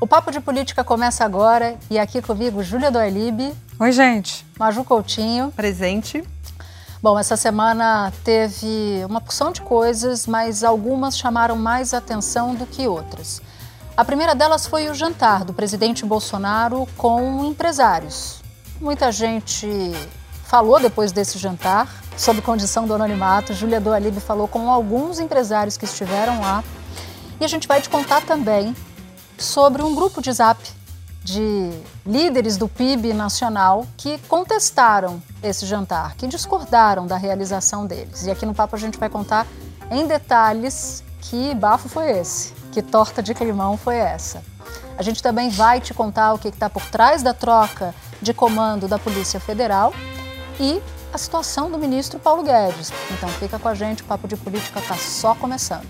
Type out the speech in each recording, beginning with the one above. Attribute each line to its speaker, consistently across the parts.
Speaker 1: O Papo de Política começa agora e aqui comigo Júlia Doilib,
Speaker 2: Oi, gente.
Speaker 1: Maju Coutinho.
Speaker 2: Presente.
Speaker 1: Bom, essa semana teve uma porção de coisas, mas algumas chamaram mais atenção do que outras. A primeira delas foi o jantar do presidente Bolsonaro com empresários. Muita gente falou depois desse jantar sob condição do anonimato. Júlia Doalib falou com alguns empresários que estiveram lá. E a gente vai te contar também sobre um grupo de zap de líderes do PIB nacional que contestaram esse jantar, que discordaram da realização deles. E aqui no Papo a gente vai contar em detalhes que bafo foi esse, que torta de climão foi essa. A gente também vai te contar o que está por trás da troca de comando da Polícia Federal e a situação do ministro Paulo Guedes. Então fica com a gente, o Papo de Política está só começando.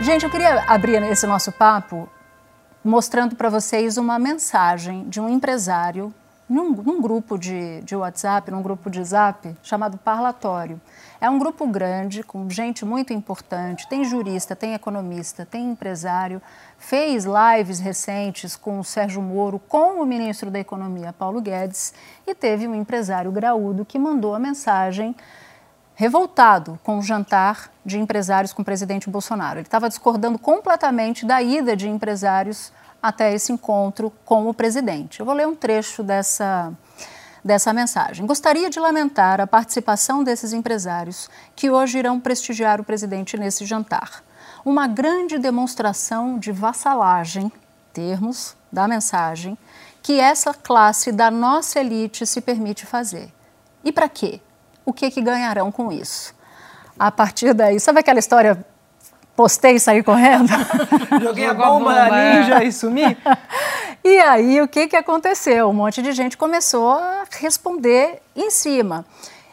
Speaker 1: Gente, eu queria abrir esse nosso papo mostrando para vocês uma mensagem de um empresário num, num grupo de, de, WhatsApp, num grupo de Zap chamado Parlatório. É um grupo grande, com gente muito importante, tem jurista, tem economista, tem empresário, fez lives recentes com o Sérgio Moro, com o ministro da Economia, Paulo Guedes, e teve um empresário graúdo que mandou a mensagem revoltado com o jantar de empresários com o presidente Bolsonaro. Ele estava discordando completamente da ida de empresários até esse encontro com o presidente. Eu vou ler um trecho dessa, dessa mensagem. Gostaria de lamentar a participação desses empresários que hoje irão prestigiar o presidente nesse jantar. Uma grande demonstração de vassalagem, termos da mensagem, que essa classe da nossa elite se permite fazer. E para quê? O que, que ganharão com isso. A partir daí, sabe aquela história postei e saí correndo?
Speaker 2: Joguei a bomba, bomba ninja é. e sumi?
Speaker 1: e aí, o que, que aconteceu? Um monte de gente começou a responder em cima.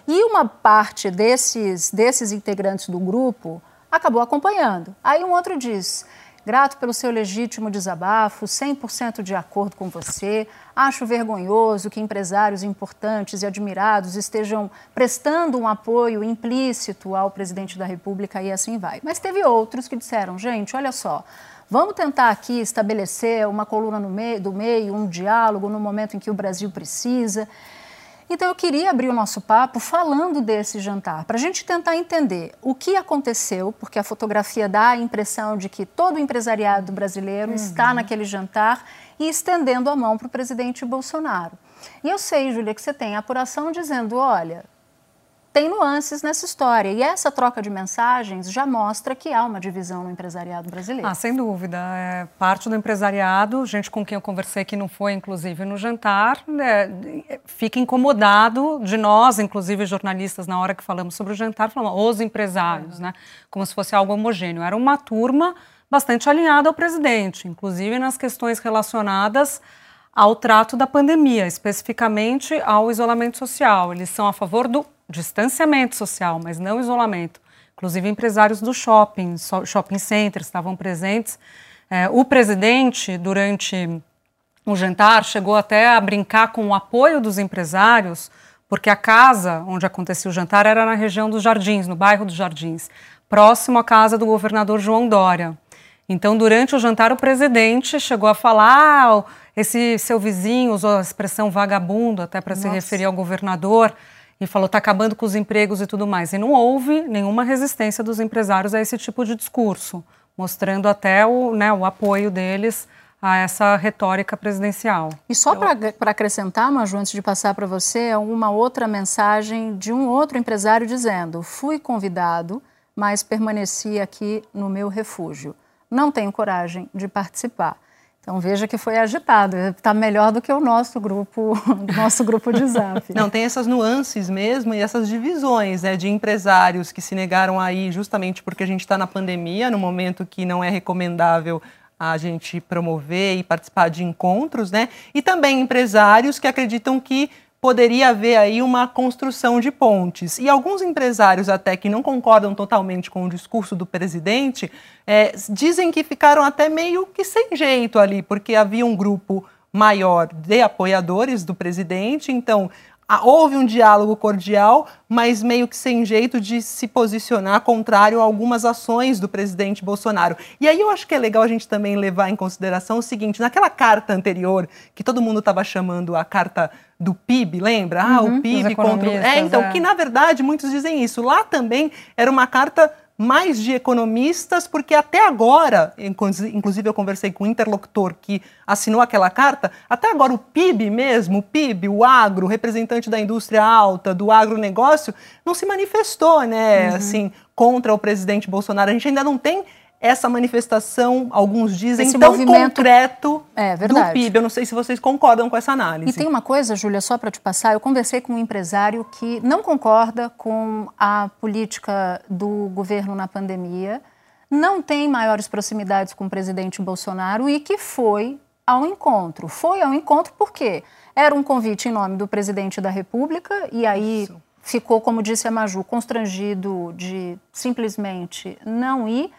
Speaker 1: E uma parte desses, desses integrantes do grupo acabou acompanhando. Aí um outro diz: Grato pelo seu legítimo desabafo, 100% de acordo com você. Acho vergonhoso que empresários importantes e admirados estejam prestando um apoio implícito ao presidente da República e assim vai. Mas teve outros que disseram: gente, olha só, vamos tentar aqui estabelecer uma coluna meio, do meio, um diálogo no momento em que o Brasil precisa. Então eu queria abrir o nosso papo falando desse jantar, para a gente tentar entender o que aconteceu, porque a fotografia dá a impressão de que todo o empresariado brasileiro uhum. está naquele jantar e estendendo a mão para o presidente Bolsonaro. E eu sei, Júlia, que você tem a apuração dizendo: olha, tem nuances nessa história. E essa troca de mensagens já mostra que há uma divisão no empresariado brasileiro.
Speaker 2: Ah, sem dúvida. É parte do empresariado, gente com quem eu conversei que não foi, inclusive, no jantar, né, fica incomodado de nós, inclusive jornalistas, na hora que falamos sobre o jantar, falamos os empresários, uhum. né? Como se fosse algo homogêneo. Era uma turma bastante alinhada ao presidente, inclusive nas questões relacionadas ao trato da pandemia, especificamente ao isolamento social. Eles são a favor do distanciamento social, mas não isolamento. Inclusive, empresários do shopping, shopping centers estavam presentes. É, o presidente, durante o jantar, chegou até a brincar com o apoio dos empresários, porque a casa onde acontecia o jantar era na região dos Jardins, no bairro dos Jardins, próximo à casa do governador João Dória. Então, durante o jantar, o presidente chegou a falar: ah, esse seu vizinho usou a expressão vagabundo, até para se referir ao governador e falou está acabando com os empregos e tudo mais. E não houve nenhuma resistência dos empresários a esse tipo de discurso, mostrando até o, né, o apoio deles a essa retórica presidencial.
Speaker 1: E só para acrescentar, Maju, antes de passar para você, uma outra mensagem de um outro empresário dizendo: fui convidado, mas permaneci aqui no meu refúgio. Não tenho coragem de participar. Então veja que foi agitado, está melhor do que o nosso grupo, nosso grupo de zap.
Speaker 3: Não, tem essas nuances mesmo e essas divisões né, de empresários que se negaram aí justamente porque a gente está na pandemia, no momento que não é recomendável a gente promover e participar de encontros, né? E também empresários que acreditam que poderia haver aí uma construção de pontes. E alguns empresários, até que não concordam totalmente com o discurso do presidente, é, dizem que ficaram até meio que sem jeito ali, porque havia um grupo maior de apoiadores do presidente, então houve um diálogo cordial, mas meio que sem jeito de se posicionar contrário a algumas ações do presidente Bolsonaro. E aí eu acho que é legal a gente também levar em consideração o seguinte: naquela carta anterior, que todo mundo estava chamando a carta do PIB, lembra? Ah,
Speaker 2: uhum,
Speaker 3: o PIB contra. É, então, é. que na verdade muitos dizem isso. Lá também era uma carta mais de economistas, porque até agora, inclusive eu conversei com um interlocutor que assinou aquela carta, até agora o PIB mesmo, o PIB, o agro, representante da indústria alta, do agronegócio, não se manifestou, né, uhum. assim, contra o presidente Bolsonaro. A gente ainda não tem essa manifestação, alguns dizem, Esse tão movimento... concreto é, do PIB. Eu não sei se vocês concordam com essa análise.
Speaker 1: E tem uma coisa, Júlia, só para te passar, eu conversei com um empresário que não concorda com a política do governo na pandemia, não tem maiores proximidades com o presidente Bolsonaro e que foi ao encontro. Foi ao encontro porque era um convite em nome do presidente da República e aí Isso. ficou, como disse a Maju, constrangido de simplesmente não ir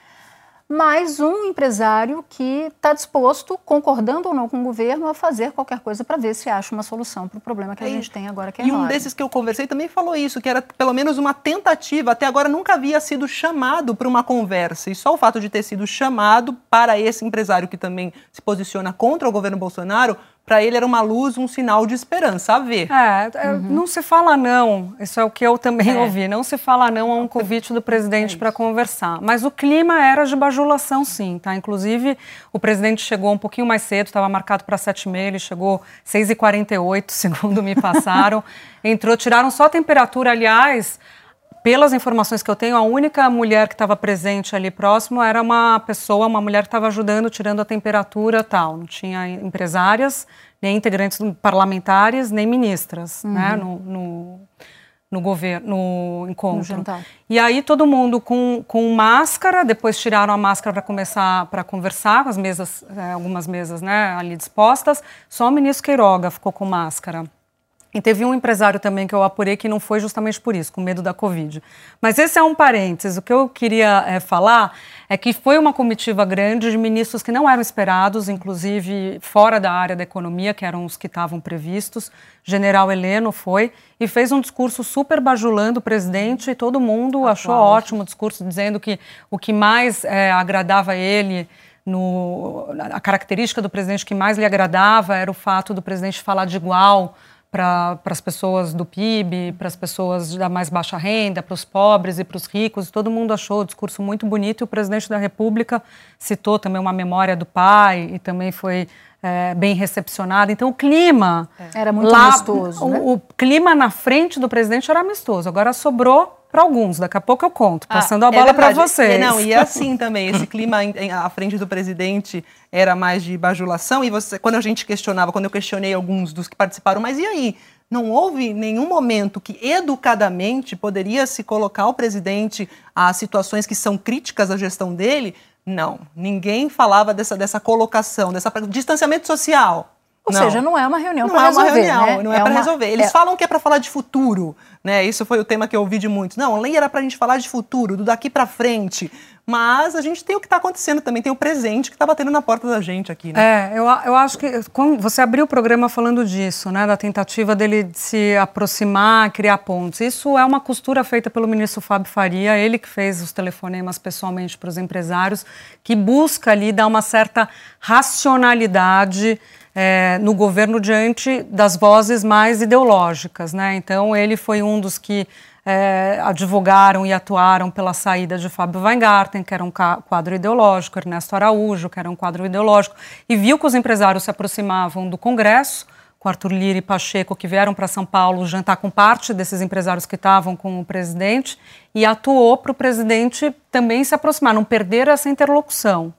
Speaker 1: mas um empresário que está disposto, concordando ou não com o governo, a fazer qualquer coisa para ver se acha uma solução para o problema que a gente tem agora, que é
Speaker 3: E um desses que eu conversei também falou isso, que era pelo menos uma tentativa, até agora nunca havia sido chamado para uma conversa, e só o fato de ter sido chamado para esse empresário que também se posiciona contra o governo Bolsonaro, para ele era uma luz, um sinal de esperança, a ver.
Speaker 2: É, é, uhum. não se fala não, isso é o que eu também é. ouvi, não se fala não a um convite do presidente é para conversar. Mas o clima era de bajulação, sim, tá? Inclusive, o presidente chegou um pouquinho mais cedo, estava marcado para 7h30, ele chegou 6h48, segundo me passaram. Entrou, tiraram só a temperatura, aliás pelas informações que eu tenho, a única mulher que estava presente ali próximo era uma pessoa, uma mulher que estava ajudando, tirando a temperatura tal. Não tinha empresárias, nem integrantes parlamentares, nem ministras, uhum. né, no, no, no, governo, no encontro. No e aí todo mundo com, com máscara, depois tiraram a máscara para começar para conversar, com as mesas, é, algumas mesas, né, ali dispostas. Só o ministro Queiroga ficou com máscara. E teve um empresário também que eu apurei que não foi justamente por isso, com medo da Covid. Mas esse é um parênteses. O que eu queria é, falar é que foi uma comitiva grande de ministros que não eram esperados, inclusive fora da área da economia, que eram os que estavam previstos. General Heleno foi e fez um discurso super bajulando o presidente e todo mundo achou ótimo o discurso, dizendo que o que mais é, agradava a ele no, a característica do presidente que mais lhe agradava era o fato do presidente falar de igual para as pessoas do PIB, para as pessoas da mais baixa renda, para os pobres e para os ricos. Todo mundo achou o discurso muito bonito e o presidente da República citou também uma memória do pai e também foi é, bem recepcionado. Então o clima
Speaker 1: é. era muito lá, amistoso.
Speaker 2: O,
Speaker 1: né?
Speaker 2: o clima na frente do presidente era amistoso. Agora sobrou para alguns. Daqui a pouco eu conto, ah, passando ah, a bola é para vocês.
Speaker 3: não, e é assim também, esse clima à frente do presidente era mais de bajulação, e você, quando a gente questionava, quando eu questionei alguns dos que participaram, mas e aí? Não houve nenhum momento que educadamente poderia se colocar o presidente a situações que são críticas à gestão dele? Não, ninguém falava dessa, dessa colocação, dessa distanciamento social.
Speaker 1: Ou não. seja, não é uma reunião para resolver. Não é uma reunião,
Speaker 3: né? não é, é para resolver. Eles é... falam que é para falar de futuro, né? Isso foi o tema que eu ouvi de muitos. Não, a lei era para a gente falar de futuro, do daqui para frente. Mas a gente tem o que está acontecendo também, tem o presente que está batendo na porta da gente aqui,
Speaker 2: né? É, eu, eu acho que você abriu o programa falando disso, né? Da tentativa dele de se aproximar, criar pontos. Isso é uma costura feita pelo ministro Fábio Faria, ele que fez os telefonemas pessoalmente para os empresários, que busca ali dar uma certa racionalidade é, no governo diante das vozes mais ideológicas. Né? Então, ele foi um dos que é, advogaram e atuaram pela saída de Fábio Weingarten, que era um quadro ideológico, Ernesto Araújo, que era um quadro ideológico, e viu que os empresários se aproximavam do Congresso, com Arthur Lira e Pacheco, que vieram para São Paulo jantar com parte desses empresários que estavam com o presidente, e atuou para o presidente também se aproximar, não perder essa interlocução.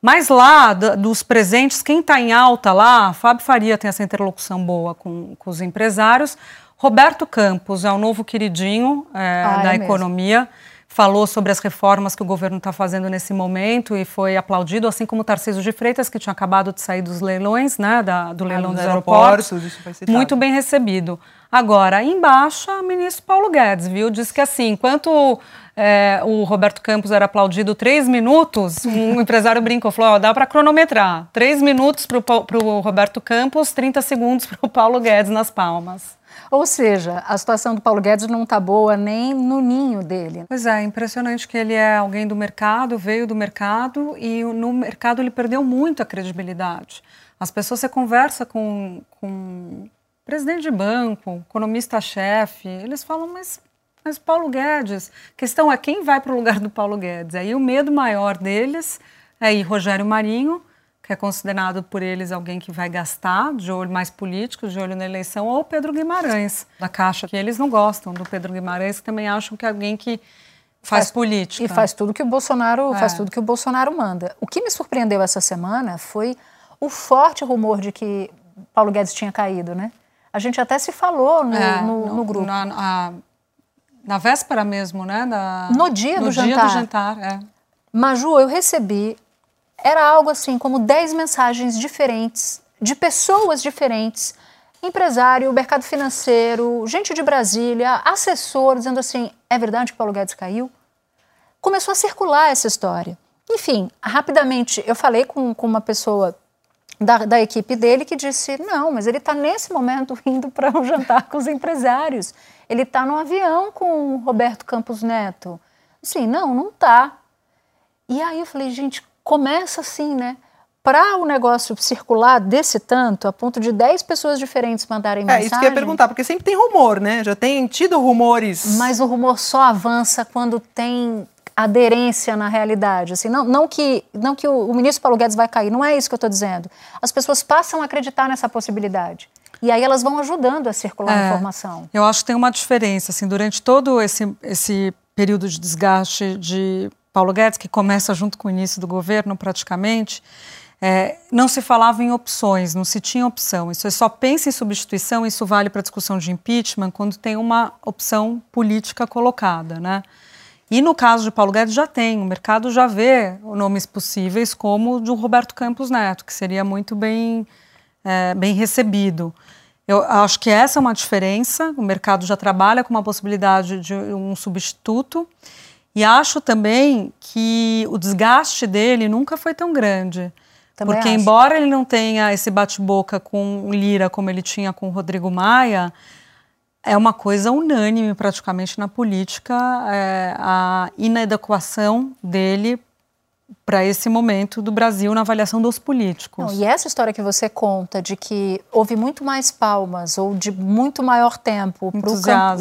Speaker 2: Mas lá, dos presentes, quem está em alta lá, Fábio Faria tem essa interlocução boa com, com os empresários. Roberto Campos é o novo queridinho é, ah, da é economia. Mesmo. Falou sobre as reformas que o governo está fazendo nesse momento e foi aplaudido, assim como o Tarcísio de Freitas, que tinha acabado de sair dos leilões, né, da, do leilão ah, dos, dos aeroportos. aeroportos muito bem recebido. Agora, embaixo, o ministro Paulo Guedes, viu? Diz que assim, enquanto é, o Roberto Campos era aplaudido três minutos, um empresário brincou, falou, ó, dá para cronometrar. Três minutos para o Roberto Campos, 30 segundos para o Paulo Guedes nas palmas.
Speaker 1: Ou seja, a situação do Paulo Guedes não está boa nem no ninho dele.
Speaker 2: Pois é, impressionante que ele é alguém do mercado, veio do mercado e no mercado ele perdeu muito a credibilidade. As pessoas, você conversa com, com presidente de banco, economista-chefe, eles falam, mas, mas Paulo Guedes, a questão é quem vai para o lugar do Paulo Guedes. Aí o medo maior deles é ir Rogério Marinho, que é considerado por eles alguém que vai gastar, de olho mais político, de olho na eleição, ou Pedro Guimarães, da Caixa, que eles não gostam do Pedro Guimarães, que também acham que é alguém que faz, faz política.
Speaker 1: E faz tudo que o Bolsonaro, é. faz tudo que o Bolsonaro manda. O que me surpreendeu essa semana foi o forte rumor de que Paulo Guedes tinha caído, né? A gente até se falou no, é, no, no, no grupo.
Speaker 2: Na, na, na, véspera mesmo, né?
Speaker 1: Da, no dia
Speaker 2: no
Speaker 1: do
Speaker 2: dia
Speaker 1: jantar.
Speaker 2: do jantar, é.
Speaker 1: Maju, eu recebi, era algo assim como 10 mensagens diferentes, de pessoas diferentes, empresário, mercado financeiro, gente de Brasília, assessor, dizendo assim, é verdade que Paulo Guedes caiu? Começou a circular essa história. Enfim, rapidamente, eu falei com, com uma pessoa da, da, equipe dele que disse: não, mas ele está nesse momento indo para um jantar com os empresários. Ele está no avião com o Roberto Campos Neto. Assim, não, não está. E aí eu falei: gente, começa assim, né? Para o negócio circular desse tanto, a ponto de 10 pessoas diferentes mandarem mensagem.
Speaker 3: É isso que eu ia perguntar, porque sempre tem rumor, né? Já tem tido rumores.
Speaker 1: Mas o rumor só avança quando tem aderência na realidade. Assim, não, não que, não que o, o ministro Paulo Guedes vai cair, não é isso que eu estou dizendo. As pessoas passam a acreditar nessa possibilidade. E aí elas vão ajudando a circular é, a informação.
Speaker 2: Eu acho que tem uma diferença. Assim, durante todo esse, esse período de desgaste de Paulo Guedes, que começa junto com o início do governo, praticamente, é, não se falava em opções, não se tinha opção. Isso é só pensa em substituição, isso vale para a discussão de impeachment quando tem uma opção política colocada, né? E no caso de Paulo Guedes já tem, o mercado já vê nomes possíveis como o de Roberto Campos Neto, que seria muito bem, é, bem recebido. Eu acho que essa é uma diferença, o mercado já trabalha com uma possibilidade de um substituto, e acho também que o desgaste dele nunca foi tão grande. Também porque, acho. embora ele não tenha esse bate-boca com Lira como ele tinha com o Rodrigo Maia, é uma coisa unânime praticamente na política é, a inadequação dele para esse momento do Brasil na avaliação dos políticos.
Speaker 1: Não, e essa história que você conta de que houve muito mais palmas ou de muito maior tempo para o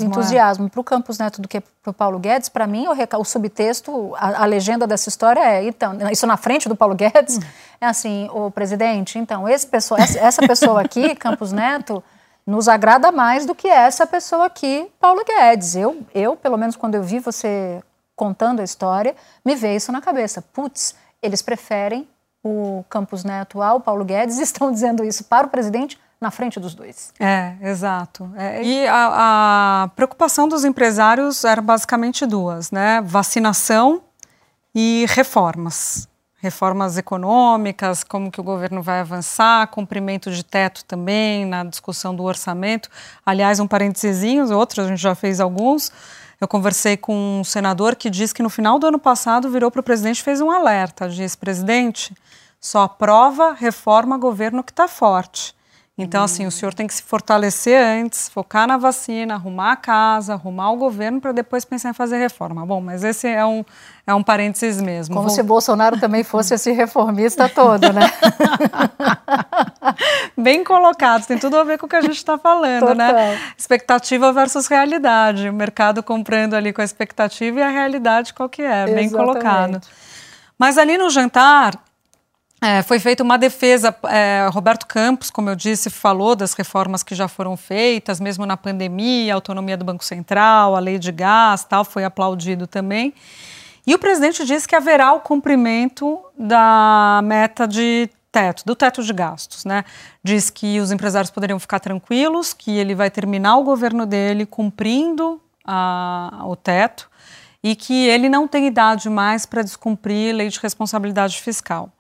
Speaker 1: entusiasmo para o é. Campos Neto do que para o Paulo Guedes, para mim o, o subtexto, a, a, legenda dessa história é então isso na frente do Paulo Guedes hum. é assim, o presidente, então esse pessoa, essa, essa pessoa aqui, Campos Neto nos agrada mais do que essa pessoa aqui, Paulo Guedes. Eu, eu, pelo menos quando eu vi você contando a história, me veio isso na cabeça. Putz, eles preferem o Campos Neto ao Paulo Guedes e estão dizendo isso para o presidente na frente dos dois.
Speaker 2: É, exato. É, e a, a preocupação dos empresários era basicamente duas, né? Vacinação e reformas reformas econômicas, como que o governo vai avançar, cumprimento de teto também, na discussão do orçamento. Aliás, um parênteses, outros, a gente já fez alguns. Eu conversei com um senador que disse que no final do ano passado virou para o presidente e fez um alerta. Diz, presidente, só aprova reforma governo que está forte. Então, assim, o senhor tem que se fortalecer antes, focar na vacina, arrumar a casa, arrumar o governo para depois pensar em fazer reforma. Bom, mas esse é um, é um parênteses mesmo.
Speaker 1: Como Vou... se Bolsonaro também fosse esse reformista todo, né?
Speaker 2: Bem colocado, tem tudo a ver com o que a gente está falando, né? Total. né? Expectativa versus realidade. O mercado comprando ali com a expectativa e a realidade qual que é, bem colocado. Mas ali no jantar, é, foi feita uma defesa. É, Roberto Campos, como eu disse, falou das reformas que já foram feitas, mesmo na pandemia, a autonomia do Banco Central, a lei de gás, tal, foi aplaudido também. E o presidente disse que haverá o cumprimento da meta de teto, do teto de gastos, né? Diz que os empresários poderiam ficar tranquilos, que ele vai terminar o governo dele cumprindo a, o teto e que ele não tem idade mais para descumprir lei de responsabilidade fiscal.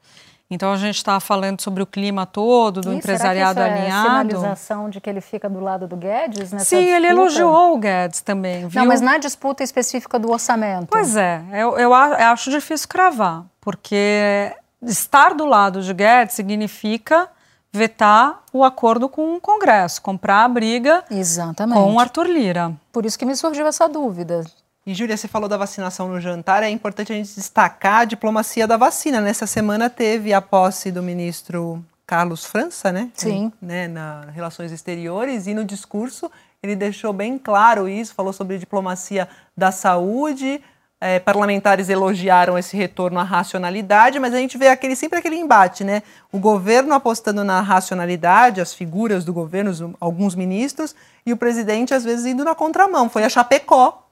Speaker 2: Então a gente está falando sobre o clima todo do
Speaker 1: E
Speaker 2: empresariado
Speaker 1: será que isso
Speaker 2: alinhado.
Speaker 1: É sinalização de que ele fica do lado do Guedes nessa
Speaker 2: Sim, ele
Speaker 1: disputa?
Speaker 2: elogiou o Guedes também, viu?
Speaker 1: Não, mas na disputa específica do orçamento.
Speaker 2: Pois é, eu, eu acho difícil cravar, porque estar do lado de Guedes significa vetar o acordo com o Congresso, comprar a briga
Speaker 1: Exatamente.
Speaker 2: com o Arthur Lira.
Speaker 1: Por isso que me surgiu essa dúvida.
Speaker 3: E, Júlia, você falou da vacinação no jantar, é importante a gente destacar a diplomacia da vacina. Nessa semana teve a posse do ministro Carlos França, né?
Speaker 1: Sim.
Speaker 3: Né, na Relações Exteriores, e no discurso ele deixou bem claro isso, falou sobre diplomacia da saúde, eh, parlamentares elogiaram esse retorno à racionalidade, mas a gente vê aquele, sempre aquele embate, né? O governo apostando na racionalidade, as figuras do governo, os- alguns ministros, e o presidente às vezes indo na contramão. Foi a Chapecó,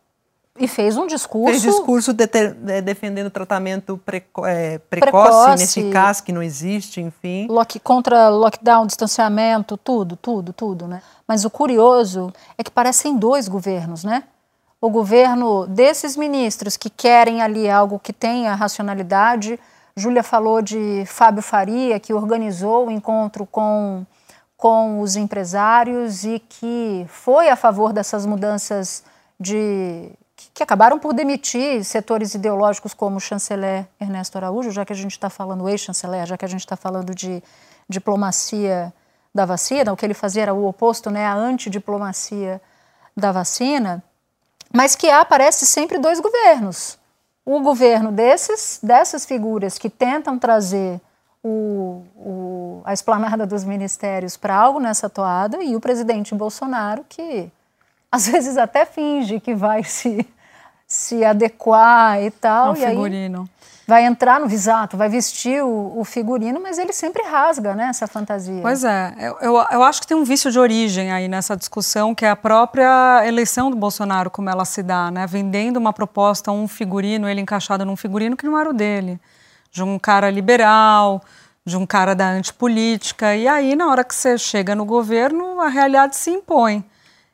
Speaker 1: E fez um discurso.
Speaker 3: Fez discurso deter- eh, defendendo tratamento preco- eh, precoce,
Speaker 1: Precoce.
Speaker 3: ineficaz, que não existe, enfim.
Speaker 1: Lock, contra lockdown, distanciamento, tudo, tudo, tudo, né? Mas o curioso é que parecem dois governos, né? O governo desses ministros que querem ali algo que tenha racionalidade. Júlia falou de Fábio Faria, que organizou o encontro com, com os empresários e que foi a favor dessas mudanças de que, acabaram por demitir setores ideológicos como o chanceler Ernesto Araújo, já que a gente está falando, ex-chanceler, já que a gente está falando de diplomacia da vacina, o que ele fazia era o oposto, né, a antidiplomacia da vacina, mas que aparece sempre dois governos. O governo desses, dessas figuras que tentam trazer o, o, a esplanada dos ministérios para algo nessa toada e o presidente Bolsonaro que às vezes até finge que vai se, se adequar e tal.
Speaker 2: Ao
Speaker 1: e aí
Speaker 2: figurino.
Speaker 1: vai entrar no visato, vai vestir o, o figurino, mas ele sempre rasga né, essa fantasia.
Speaker 2: Pois é, eu, eu, eu acho que tem um vício de origem aí nessa discussão, que é a própria eleição do Bolsonaro, como ela se dá, né? Vendendo uma proposta, um figurino, ele encaixado num figurino que não era o dele, de um cara liberal, de um cara da antipolítica. E aí, na hora que você chega no governo, a realidade se impõe.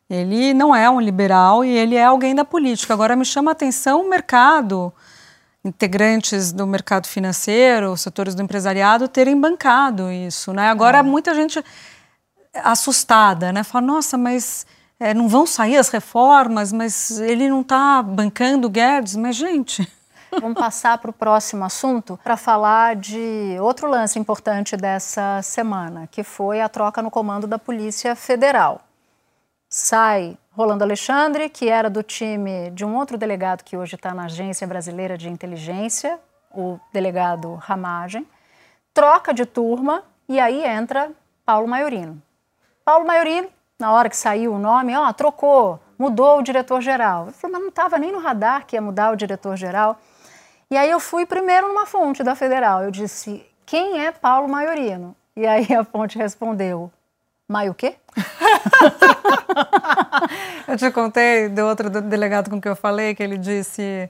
Speaker 2: Ele não é um liberal e ele é alguém da política. Agora, me chama a atenção o mercado integrantes do mercado financeiro, setores do empresariado terem bancado isso, né? Agora muita gente assustada, né? Fala, nossa, mas é, não vão sair as reformas, mas ele não está bancando Guedes, mas gente.
Speaker 1: Vamos passar para o próximo assunto para falar de outro lance importante dessa semana, que foi a troca no comando da Polícia Federal. Sai Rolando Alexandre, que era do time de um outro delegado que hoje está na Agência Brasileira de Inteligência, o delegado Ramagem, troca de turma e aí entra Paulo Maiorino. Paulo Maiorino, na hora que saiu o nome, ó, trocou, mudou o diretor-geral. Eu falei, mas não estava nem no radar que ia mudar o diretor-geral. E aí eu fui primeiro numa fonte da Federal. Eu disse, quem é Paulo Maiorino? E aí a fonte respondeu, Maio o quê?
Speaker 2: Eu te contei do outro do- delegado com que eu falei, que ele disse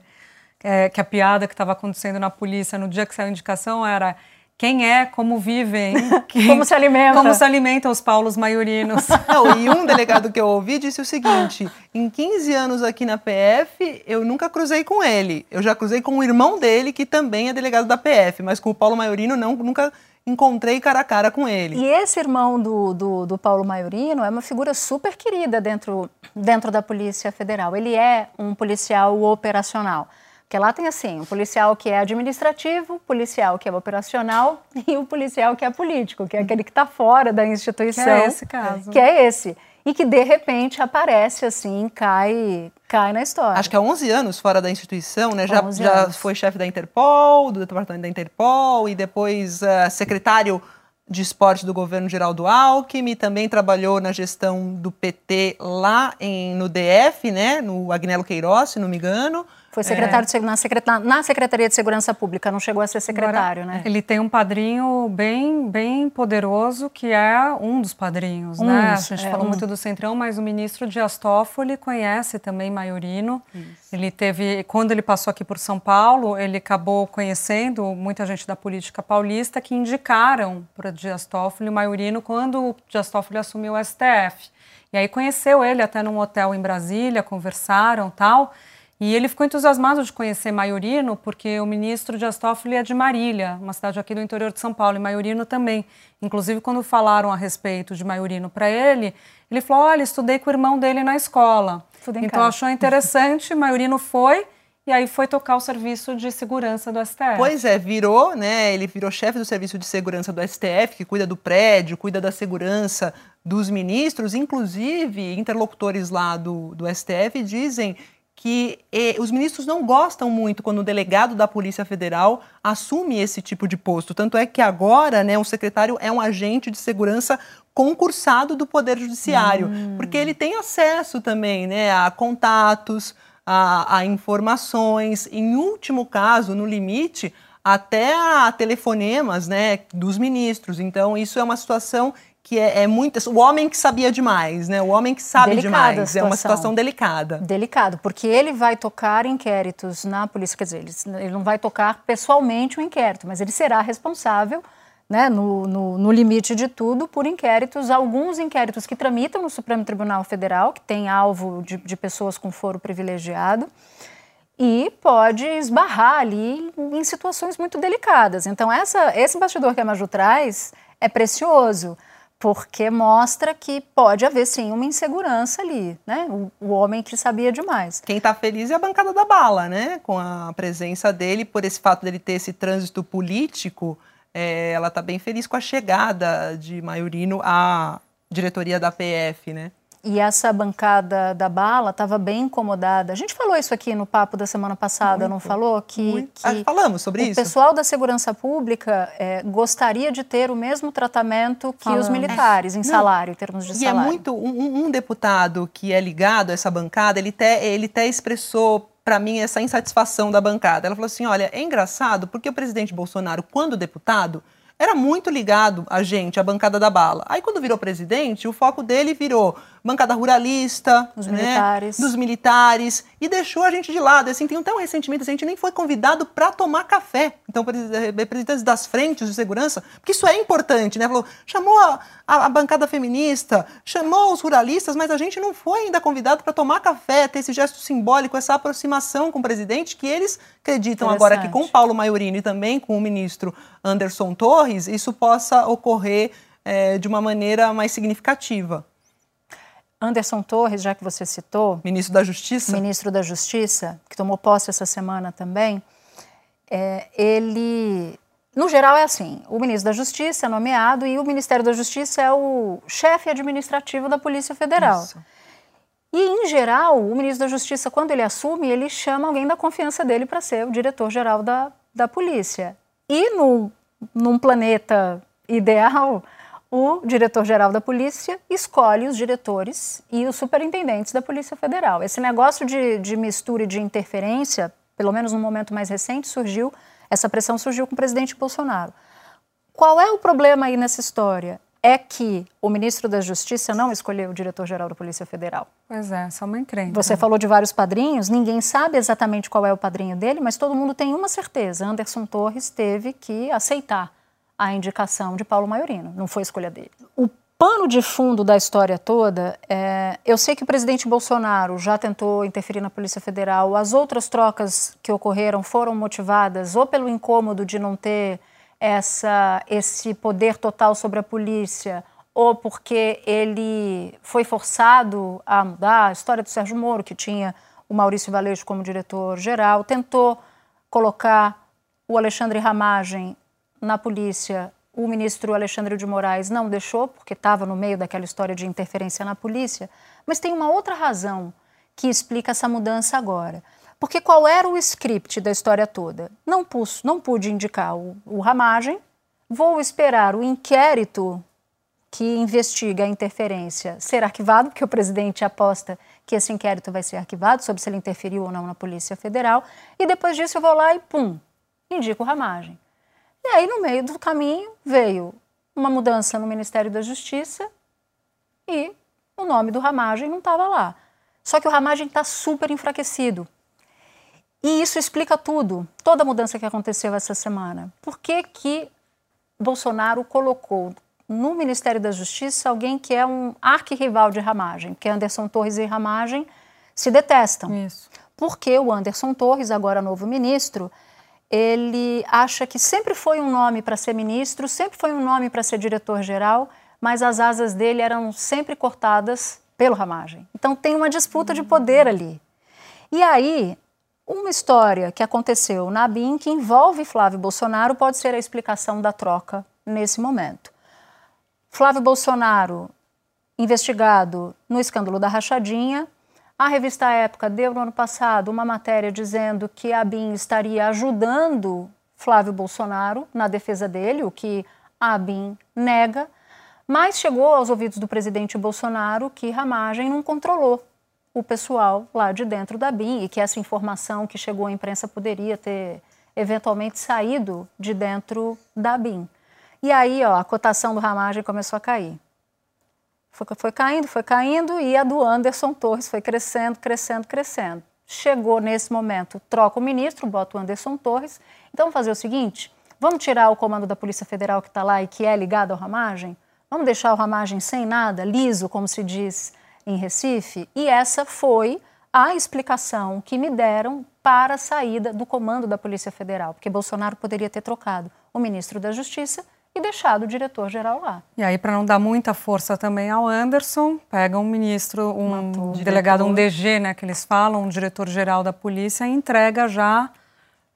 Speaker 2: é, que a piada que estava acontecendo na polícia no dia que saiu a indicação era quem é, como vivem, quem-
Speaker 1: Como se alimenta.
Speaker 2: como se alimentam os Paulos Maiorinos.
Speaker 3: Não, e um delegado que eu ouvi disse o seguinte: em 15 anos aqui na PF, eu nunca cruzei com ele. Eu já cruzei com o irmão dele, que também é delegado da PF, mas com o Paulo Maiorino não, nunca encontrei cara a cara com ele.
Speaker 1: E esse irmão do, do, do Paulo Maiorino é uma figura super querida dentro, dentro da Polícia Federal. Ele é um policial operacional. Porque lá tem assim, o policial que é administrativo, o policial que é operacional e o policial que é político, que é aquele que está fora da instituição.
Speaker 2: Que é esse caso.
Speaker 1: Que é esse. E que de repente aparece assim, cai, cai na história.
Speaker 3: Acho que há 11 anos fora da instituição, né? Já,
Speaker 1: 11
Speaker 3: já foi chefe da Interpol, do departamento da Interpol, e depois eh, secretário de esporte do governo Geraldo Alckmin, também trabalhou na gestão do PT lá em, no DF, né? No Agnello Queiroz, se não me engano.
Speaker 1: Foi secretário é. de, na, secreta, na Secretaria de Segurança Pública, não chegou a ser secretário,
Speaker 2: Agora,
Speaker 1: né?
Speaker 2: Ele tem um padrinho bem, bem poderoso, que é um dos padrinhos, um, né? A gente é, falou um. muito do Centrão, mas o ministro Dias Toffoli conhece também Maiorino. Isso. Ele teve, quando ele passou aqui por São Paulo, ele acabou conhecendo muita gente da política paulista que indicaram para Dias Toffoli o Maiorino quando o Dias Toffoli assumiu o STF. E aí conheceu ele até num hotel em Brasília, conversaram tal. E ele ficou entusiasmado de conhecer Maiorino, porque o ministro Dias Toffoli é de Marília, uma cidade aqui do interior de São Paulo, e Maiorino também. Inclusive, quando falaram a respeito de Maiorino para ele, ele falou: Olha, estudei com o irmão dele na escola. então casa. achou interessante, Maiorino foi. E aí foi tocar o serviço de segurança do STF.
Speaker 3: Pois é, virou, né? Ele virou chefe do serviço de segurança do STF, que cuida do prédio, cuida da segurança dos ministros. Inclusive, interlocutores lá do, do STF dizem que eh, os ministros não gostam muito quando o delegado da Polícia Federal assume esse tipo de posto. Tanto é que agora, né, o secretário é um agente de segurança concursado do Poder Judiciário, hum. porque ele tem acesso também, né, a contatos, a, a informações, em último caso, no limite, até a telefonemas, né, dos ministros. Então, isso é uma situação que é, é muito. O homem que sabia demais, né? O homem que sabe Delicada demais. É uma situação delicada.
Speaker 1: Delicado, porque ele vai tocar inquéritos na polícia, quer dizer, ele, ele não vai tocar pessoalmente o inquérito, mas ele será responsável. Né, no, no, no, limite de tudo, por inquéritos, alguns inquéritos que tramitam no Supremo Tribunal Federal, que tem alvo de, de pessoas com foro privilegiado, e pode esbarrar ali em situações muito delicadas. Então, essa, esse bastidor que a Maju traz é precioso porque mostra que pode haver sim uma insegurança ali, né? O, o homem que sabia demais.
Speaker 3: Quem está feliz é a bancada da bala, né? Com a presença dele, por esse fato dele ter esse trânsito político, é, ela está bem feliz com a chegada de Maiorino à diretoria da PF, né?
Speaker 1: E essa bancada da bala estava bem incomodada. A gente falou isso aqui no papo da semana passada, muito, não falou? Que, que
Speaker 3: ah, falamos sobre
Speaker 1: o
Speaker 3: isso.
Speaker 1: O pessoal da segurança pública é, gostaria de ter o mesmo tratamento que falamos. os militares em salário, em termos de
Speaker 3: e
Speaker 1: salário.
Speaker 3: E é muito um, um, deputado que é ligado a essa bancada, ele até, ele até expressou para mim essa insatisfação da bancada. Ela falou assim: olha, é engraçado porque o presidente Bolsonaro, quando deputado, era muito ligado a gente, a bancada da bala. Aí, quando virou presidente, o foco dele virou bancada ruralista,
Speaker 1: Os né, militares.
Speaker 3: dos militares, e deixou a gente de lado. Assim, tem até um ressentimento, assim, a gente nem foi convidado para tomar café. Então, representantes das frentes de segurança, porque isso é importante, né? Falou, chamou a, a, a bancada feminista, chamou os ruralistas, mas a gente não foi ainda convidado para tomar café, ter esse gesto simbólico, essa aproximação com o presidente, que eles acreditam agora que com o Paulo Maiorino e também com o ministro Anderson Torres, isso possa ocorrer é, de uma maneira mais significativa.
Speaker 1: Anderson Torres, já que você citou.
Speaker 3: Ministro da Justiça.
Speaker 1: Ministro da Justiça, que tomou posse essa semana também. É, ele. No geral é assim: o ministro da Justiça é nomeado e o Ministério da Justiça é o chefe administrativo da Polícia Federal. Isso. E, em geral, o ministro da Justiça, quando ele assume, ele chama alguém da confiança dele para ser o diretor-geral da, da polícia. E no, num planeta ideal, o diretor-geral da polícia escolhe os diretores e os superintendentes da Polícia Federal. Esse negócio de, de mistura e de interferência, pelo menos no momento mais recente, surgiu, essa pressão surgiu com o presidente Bolsonaro. Qual é o problema aí nessa história? É que o ministro da Justiça não escolheu o diretor-geral da Polícia Federal.
Speaker 2: Pois é, só uma encrenca.
Speaker 1: Você falou de vários padrinhos, ninguém sabe exatamente qual é o padrinho dele, mas todo mundo tem uma certeza: Anderson Torres teve que aceitar a indicação de Paulo Maiorino, não foi escolha dele. O pano de fundo da história toda, é, eu sei que o presidente Bolsonaro já tentou interferir na Polícia Federal, as outras trocas que ocorreram foram motivadas ou pelo incômodo de não ter essa, esse poder total sobre a polícia, ou porque ele foi forçado a mudar a história do Sérgio Moro, que tinha o Maurício Valejo como diretor-geral, tentou colocar o Alexandre Ramagem na polícia, o ministro Alexandre de Moraes não deixou, porque estava no meio daquela história de interferência na polícia, mas tem uma outra razão que explica essa mudança agora. Porque qual era o script da história toda? Não, pus, não pude indicar o, o Ramagem, vou esperar o inquérito que investiga a interferência ser arquivado, porque o presidente aposta que esse inquérito vai ser arquivado sobre se ele interferiu ou não na Polícia Federal. E depois disso eu vou lá e pum, indico Ramagem. E aí, no meio do caminho, veio uma mudança no Ministério da Justiça e o nome do Ramagem não estava lá. Só que o Ramagem está super enfraquecido. E isso explica tudo, toda a mudança que aconteceu essa semana. Por que, que Bolsonaro colocou no Ministério da Justiça alguém que é um arquirrival de Ramagem, que Anderson Torres e Ramagem se detestam.
Speaker 2: Isso.
Speaker 1: Porque o Anderson Torres, agora novo ministro, ele acha que sempre foi um nome para ser ministro, sempre foi um nome para ser diretor-geral, mas as asas dele eram sempre cortadas pelo Ramagem. Então tem uma disputa de poder ali. E aí, uma história que aconteceu na BIM que envolve Flávio Bolsonaro pode ser a explicação da troca nesse momento. Flávio Bolsonaro, investigado no escândalo da rachadinha, a revista Época deu no ano passado uma matéria dizendo que a BIM estaria ajudando Flávio Bolsonaro na defesa dele, o que a BIM nega, mas chegou aos ouvidos do presidente Bolsonaro que Ramagem não controlou o pessoal lá de dentro da BIM e que essa informação que chegou à imprensa poderia ter eventualmente saído de dentro da BIM. E aí, ó, a cotação do Ramagem começou a cair. Foi, foi caindo, foi caindo e a do Anderson Torres foi crescendo, crescendo, crescendo. Chegou nesse momento, troca o ministro, bota o Anderson Torres. Então, vamos fazer o seguinte: vamos tirar o comando da Polícia Federal que está lá e que é ligado ao Ramagem? Vamos deixar o Ramagem sem nada, liso, como se diz em Recife? E essa foi a explicação que me deram para a saída do comando da Polícia Federal, porque Bolsonaro poderia ter trocado o ministro da Justiça deixado o diretor-geral lá.
Speaker 2: E aí, para não dar muita força também ao Anderson, pega um ministro, um Matou. delegado, um DG, né, que eles falam, um diretor-geral da polícia, e entrega já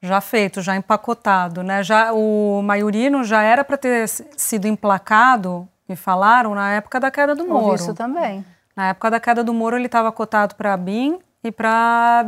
Speaker 2: já feito, já empacotado, né? Já o Maiorino já era para ter sido emplacado, me falaram, na época da queda do Moro.
Speaker 1: Isso também.
Speaker 2: Na época da queda do Moro, ele estava cotado para a BIM e para a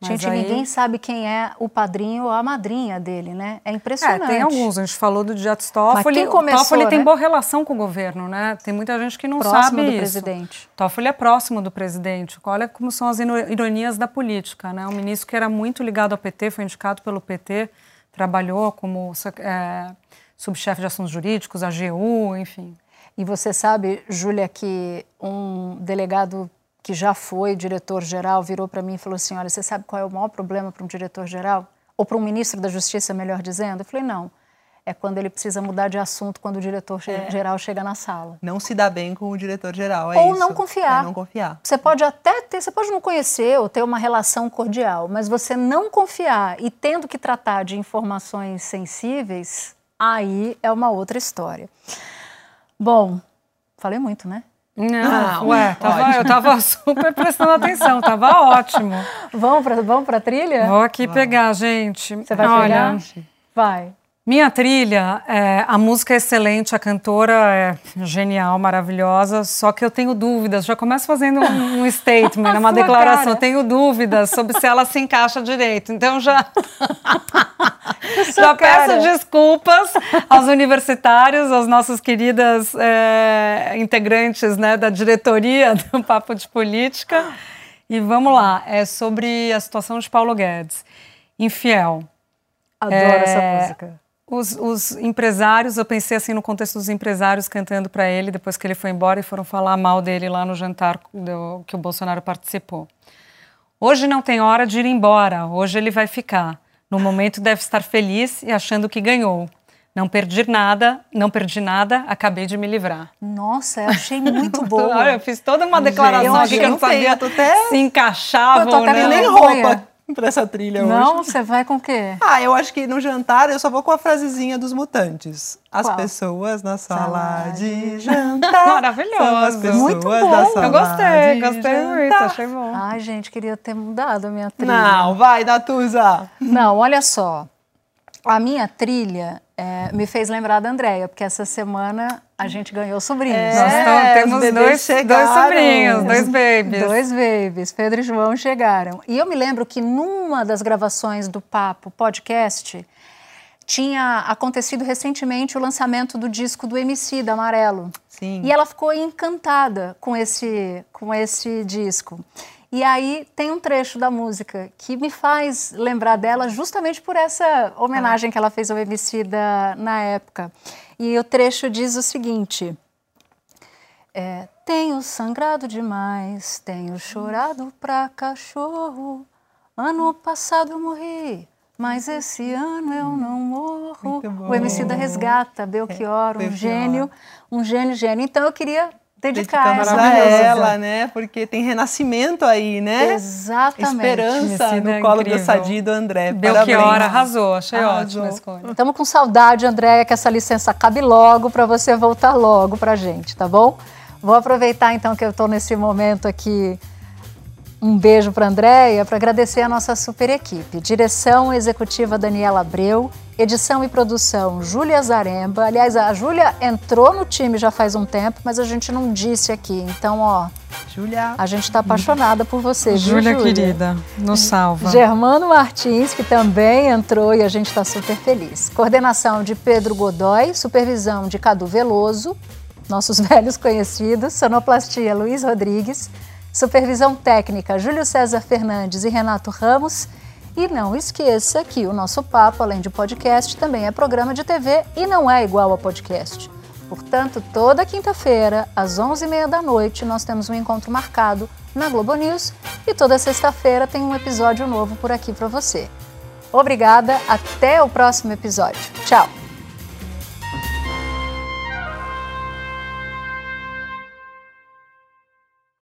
Speaker 2: DG.
Speaker 1: Gente, aí... ninguém sabe quem é o padrinho ou a madrinha dele, né? É impressionante.
Speaker 2: É, tem alguns. A gente falou do Dias Toffoli. Mas começou, o Toffoli né? tem boa relação com o governo, né? Tem muita gente que não
Speaker 1: próximo
Speaker 2: sabe
Speaker 1: do
Speaker 2: isso.
Speaker 1: presidente.
Speaker 2: Toffoli é próximo do presidente. Olha como são as ironias da política, né? Um ministro que era muito ligado ao PT, foi indicado pelo PT, trabalhou como é, subchefe de assuntos jurídicos, AGU, enfim.
Speaker 1: E você sabe, Júlia, que um delegado que já foi diretor-geral, virou para mim e falou assim: Olha, você sabe qual é o maior problema para um diretor-geral? Ou para um ministro da Justiça, melhor dizendo? Eu falei: Não. É quando ele precisa mudar de assunto quando o diretor-geral é. chega na sala.
Speaker 3: Não se dá bem com o diretor-geral, é
Speaker 1: ou
Speaker 3: isso.
Speaker 1: não confiar.
Speaker 3: É não confiar.
Speaker 1: Você pode até ter, você pode não conhecer ou ter uma relação cordial, mas você não confiar e tendo que tratar de informações sensíveis, aí é uma outra história. Bom, falei muito, né?
Speaker 2: Não, ah, ué, tava, eu tava super prestando atenção, tava ótimo.
Speaker 1: Vamos para vamos a trilha?
Speaker 2: Vou aqui Vamos. pegar, gente.
Speaker 1: Você vai Olha, pegar? Vai.
Speaker 2: Minha trilha, é, a música é excelente, a cantora é genial, maravilhosa, só que eu tenho dúvidas. Já começo fazendo um, um statement, uma declaração. Cara. Tenho dúvidas sobre se ela se encaixa direito. Então já, já peço desculpas aos universitários, aos nossos queridas é, integrantes né, da diretoria do Papo de Política. E vamos lá, é sobre a situação de Paulo Guedes. Infiel.
Speaker 1: Adoro é, essa música.
Speaker 2: Os, os, empresários, eu pensei assim no contexto dos empresários cantando para ele depois que ele foi embora e foram falar mal dele lá no jantar do, que o Bolsonaro participou. Hoje não tem hora de ir embora, hoje ele vai ficar. No momento deve estar feliz e achando que ganhou. Não perdi nada, não perdi nada, acabei de me livrar.
Speaker 1: Nossa, eu achei muito boa.
Speaker 2: eu fiz toda uma declaração aqui que eu não sabia até... se encaixava
Speaker 1: eu tô até
Speaker 2: ou não.
Speaker 1: nem roupa
Speaker 3: pra essa trilha
Speaker 1: não,
Speaker 3: hoje.
Speaker 1: Não, você vai com o quê?
Speaker 3: Ah, eu acho que no jantar eu só vou com a frasezinha dos mutantes. As Qual? pessoas na sala, sala de jantar.
Speaker 2: Maravilhoso.
Speaker 1: Muito bom.
Speaker 2: eu gostei, gostei jantar. muito, achei bom.
Speaker 1: Ai, gente, queria ter mudado a minha trilha.
Speaker 3: Não, vai, Natuza.
Speaker 1: Não, olha só. A minha trilha é, me fez lembrar da Andréia, porque essa semana a gente ganhou sobrinhos. É,
Speaker 2: Nós estamos, temos dois, dois sobrinhos, dois babies.
Speaker 1: Dois babies, Pedro e João chegaram. E eu me lembro que numa das gravações do Papo Podcast, tinha acontecido recentemente o lançamento do disco do MC da Amarelo.
Speaker 3: Sim.
Speaker 1: E ela ficou encantada com esse, com esse disco. E aí tem um trecho da música que me faz lembrar dela justamente por essa homenagem que ela fez ao MC da, na época. E o trecho diz o seguinte: é, Tenho sangrado demais, tenho chorado pra cachorro. Ano passado eu morri, mas esse ano eu não morro. O MC da Resgata, Belchior,
Speaker 3: É,
Speaker 1: um gênio, um gênio, gênio. Então eu queria dedicar
Speaker 3: Dedicamos
Speaker 1: essa
Speaker 3: a ela, né? Porque tem renascimento aí, né?
Speaker 1: Exatamente.
Speaker 3: Esperança no colo
Speaker 2: incrível.
Speaker 3: da Sadi e do André.
Speaker 2: Belchior arrasou, achei
Speaker 3: Arrasou.
Speaker 2: ótima a escolha.
Speaker 1: Estamos com saudade, Andréia, que essa licença cabe logo para você voltar logo para a gente, tá bom? Vou aproveitar então que eu estou nesse momento aqui. Um beijo para a Andréia, para agradecer a nossa super equipe. Direção executiva Daniela Abreu, edição e produção Júlia Zaremba. Aliás, a Júlia entrou no time já faz um tempo, mas a gente não disse aqui. Então, ó,
Speaker 3: Júlia.
Speaker 1: a gente está apaixonada por você,
Speaker 2: Júlia,
Speaker 1: Júlia?
Speaker 2: querida, nos salva.
Speaker 1: Germano Martins, que também entrou e a gente está super feliz. Coordenação de Pedro Godoy, supervisão de Cadu Veloso, nossos velhos conhecidos, sonoplastia Luiz Rodrigues, supervisão técnica Júlio César Fernandes e Renato Ramos. E não esqueça que o nosso papo, além de podcast, também é programa de TV e não é igual a podcast. Portanto, toda quinta-feira, às 11h30 da noite, nós temos um encontro marcado na Globo News e toda sexta-feira tem um episódio novo por aqui para você. Obrigada, até o próximo episódio. Tchau!